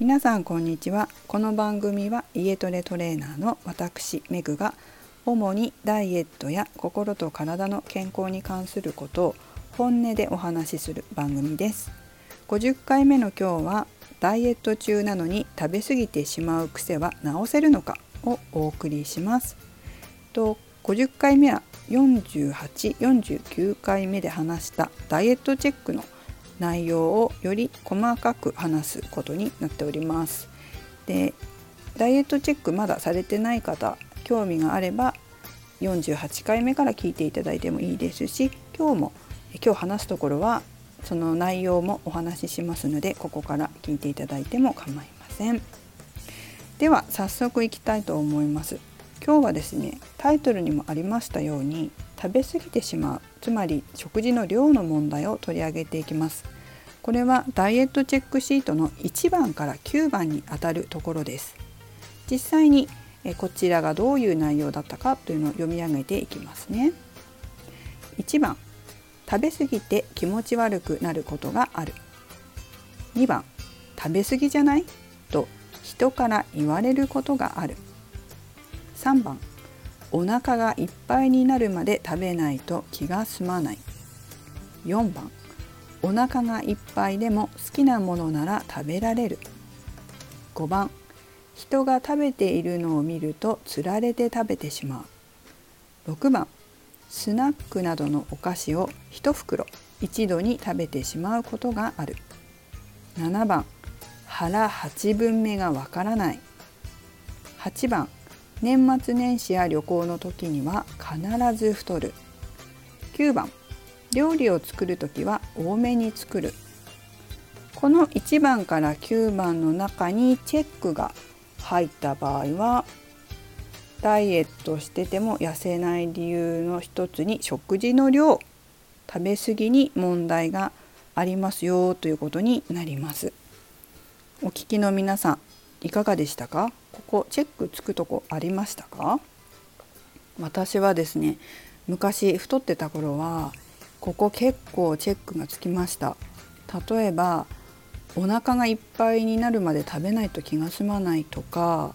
皆さんこんにちは。この番組は家トレトレーナーの私メグが主にダイエットや心と体の健康に関することを本音でお話しする番組です。50回目の今日はダイエット中なのに食べ過ぎてしまう癖は治せるのか？をお送りします。と50回目は4849回目で話したダイエットチェックの内容をより細かく話すことになっております。でダイエットチェックまだされてない方興味があれば48回目から聞いていただいてもいいですし今日も今日話すところはその内容もお話ししますのでここから聞いていただいても構いません。では早速いきたいと思います。今日はですねタイトルにもありましたように食べ過ぎてしまう。つまり食事の量の問題を取り上げていきます。これはダイエットチェックシートの1番から9番にあたるところです。実際にこちらがどういう内容だったかというのを読み上げていきますね。1番食べ過ぎて気持ち悪くなることがある。2番食べ過ぎじゃない？と人から言われることがある。3番お腹がいっぱいになるまで食べないと気が済まない。4番。お腹がいっぱいでも好きなものなら食べられる。5番。人が食べているのを見るとつられて食べてしまう。6番。スナックなどのお菓子を1袋一度に食べてしまうことがある。7番。腹8分目がわからない。8番。年末年始や旅行の時には必ず太る。9番料理を作る時は多めに作る。この1番から9番の中にチェックが入った場合はダイエットしてても痩せない理由の一つに食事の量食べ過ぎに問題がありますよということになります。お聞きの皆さんいかがでしたか？ここチェックつくとこありましたか？私はですね昔太ってた頃はここ結構チェックがつきました。例えばお腹がいっぱいになるまで食べないと気が済まないとか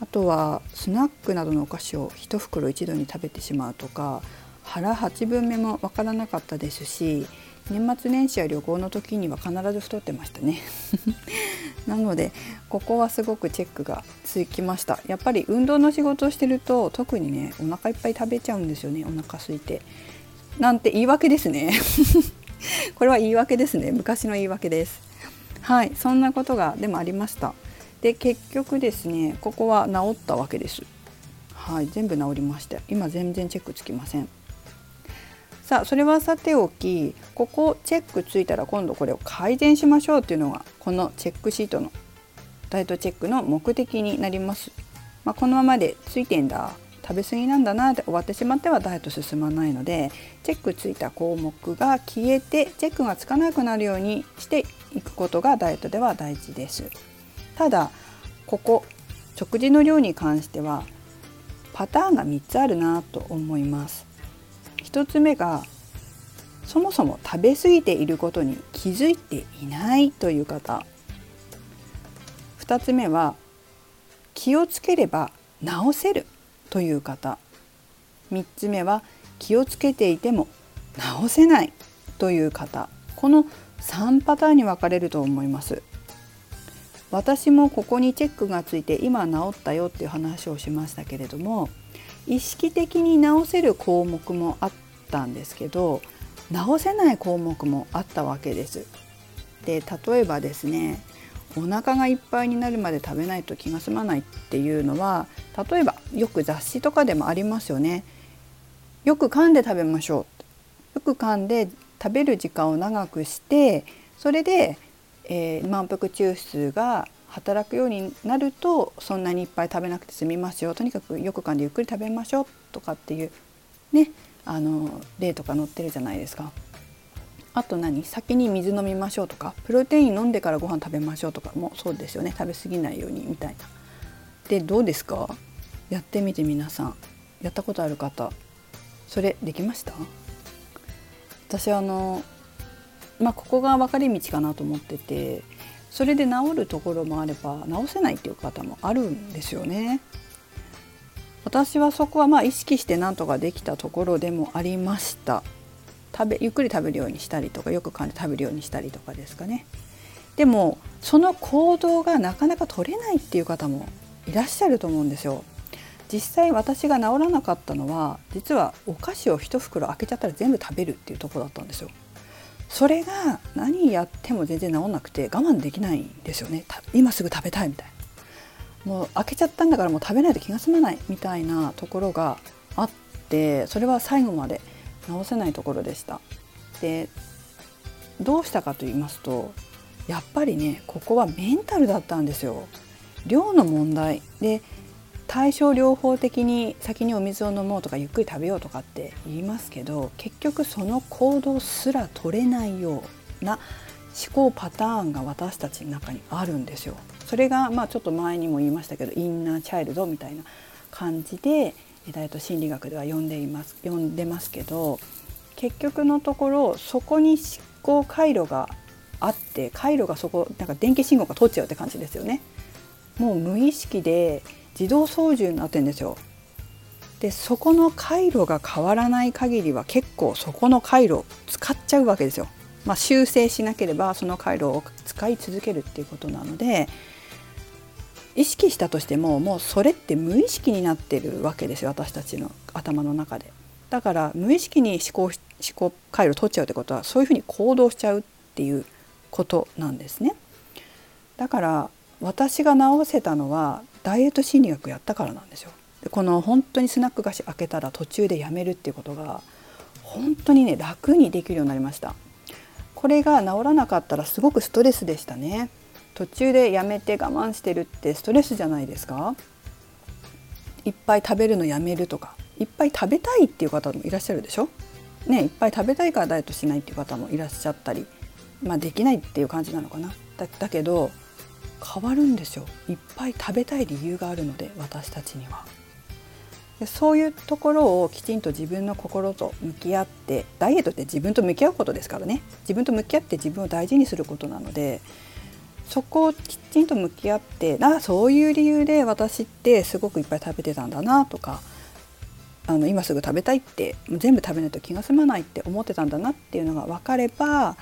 あとはスナックなどのお菓子を1袋一度に食べてしまうとか腹8分目も分からなかったですし年末年始や旅行の時には必ず太ってましたね。なのでここはすごくチェックがつきました。やっぱり運動の仕事をしてると特にねお腹いっぱい食べちゃうんですよねお腹空いて。なんて言い訳ですね。これは言い訳ですね。昔の言い訳です。はいそんなことがでもありました。で結局ですねここは治ったわけです。はい全部治りました。今全然チェックつきません。さあそれはさておきここチェックついたら今度これを改善しましょうっていうのがこのチェックシートのダイエットチェックの目的になります。まあ、このままでついてんだ食べ過ぎなんだなって終わってしまってはダイエット進まないのでチェックついた項目が消えてチェックがつかなくなるようにしていくことがダイエットでは大事です。ただここ食事の量に関してはパターンが3つあるなと思います。1つ目がそもそも食べ過ぎていることに気づいていないという方。2つ目は気をつければ治せるという方。3つ目は気をつけていても治せないという方。この3パターンに分かれると思います。私もここにチェックがついて今治ったよっていう話をしましたけれども意識的に直せる項目もあったんですけど直せない項目もあったわけです。で例えばですねお腹がいっぱいになるまで食べないと気が済まないっていうのは例えばよく雑誌とかでもありますよね。よく噛んで食べましょう。よく噛んで食べる時間を長くしてそれで、えー、満腹中枢が働くようになるとそんなにいっぱい食べなくて済みますよ。とにかくよく噛んでゆっくり食べましょうとかっていうねあの例とか載ってるじゃないですか。あと何？先に水飲みましょうとか。プロテイン飲んでからご飯食べましょうとかもそうですよね。食べ過ぎないようにみたいな。でどうですか？やってみて皆さん。やったことある方。それできました？私あのまあここが分かれ道かなと思ってて。それで治るところもあれば治せないっていう方もあるんですよね。私はそこはまあ意識してなんとかできたところでもありました。食べゆっくり食べるようにしたりとかよく噛んで食べるようにしたりとかですかね。でもその行動がなかなか取れないっていう方もいらっしゃると思うんですよ。実際私が治らなかったのは実はお菓子を一袋開けちゃったら全部食べるっていうとこだったんですよ。それが何やっても全然治んなくて我慢できないんですよね今すぐ食べたいみたいなもう開けちゃったんだからもう食べないと気が済まないみたいなところがあってそれは最後まで直せないところでした。でどうしたかと言いますとやっぱりねここはメンタルだったんですよ。量の問題で対症療法的に先にお水を飲もうとかゆっくり食べようとかって言いますけど結局その行動すら取れないような思考パターンが私たちの中にあるんですよ。それがまあちょっと前にも言いましたけどインナーチャイルドみたいな感じでダイエット心理学では呼んでいます呼んでますけど結局のところそこに思考回路があって回路がそこなんか電気信号が通っちゃうって感じですよね。もう無意識で自動操縦になってんですよ。でそこの回路が変わらない限りは結構そこの回路を使っちゃうわけですよ。まあ、修正しなければその回路を使い続けるっていうことなので意識したとしてももうそれって無意識になってるわけですよ私たちの頭の中で。だから無意識に思考思考回路取っちゃうってことはそういうふうに行動しちゃうっていうことなんですね。だから私が治せたのはダイエット心理学やったからなんですよ。でこの本当にスナック菓子開けたら途中でやめるっていうことが本当にね楽にできるようになりました。これが治らなかったらすごくストレスでしたね。途中でやめて我慢してるってストレスじゃないですかいっぱい食べるのやめるとかいっぱい食べたいっていう方もいらっしゃるでしょねいっぱい食べたいからダイエットしないっていう方もいらっしゃったりまあできないっていう感じなのかなだだけど変わるんですよ。いっぱい食べたい理由があるので私たちには。でそういうところをきちんと自分の心と向き合ってダイエットって自分と向き合うことですからね。自分と向き合って自分を大事にすることなのでそこをきちんと向き合ってあそういう理由で私ってすごくいっぱい食べてたんだなとかあの今すぐ食べたいって全部食べないと気が済まないって思ってたんだなっていうのが分かれば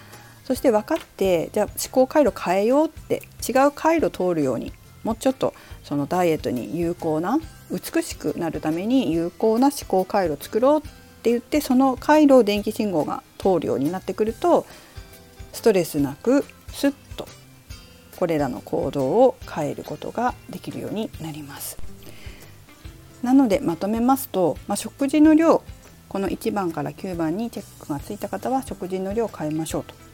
そして分かってじゃあ思考回路変えようって違う回路通るようにもうちょっとそのダイエットに有効な美しくなるために有効な思考回路を作ろうって言ってその回路を電気信号が通るようになってくるとストレスなくスッとこれらの行動を変えることができるようになります。なのでまとめますと、まあ、食事の量この1番から9番にチェックがついた方は食事の量を変えましょうと。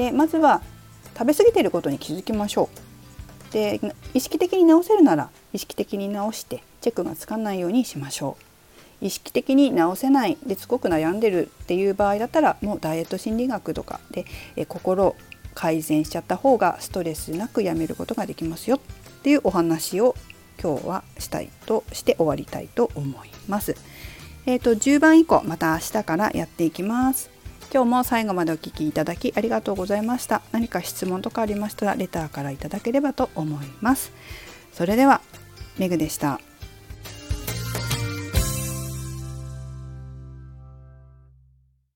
でまずは食べ過ぎていることに気づきましょう。で意識的に直せるなら意識的に直してチェックがつかないようにしましょう。意識的に直せないですごく悩んでるっていう場合だったらもうダイエット心理学とかでえ心改善しちゃった方がストレスなくやめることができますよっていうお話を今日はしたいとして終わりたいと思います。えっ、ー、と10番以降また明日からやっていきます。今日も最後までお聴きいただきありがとうございました。何か質問とかありましたらレターからいただければと思います。それではメグでした。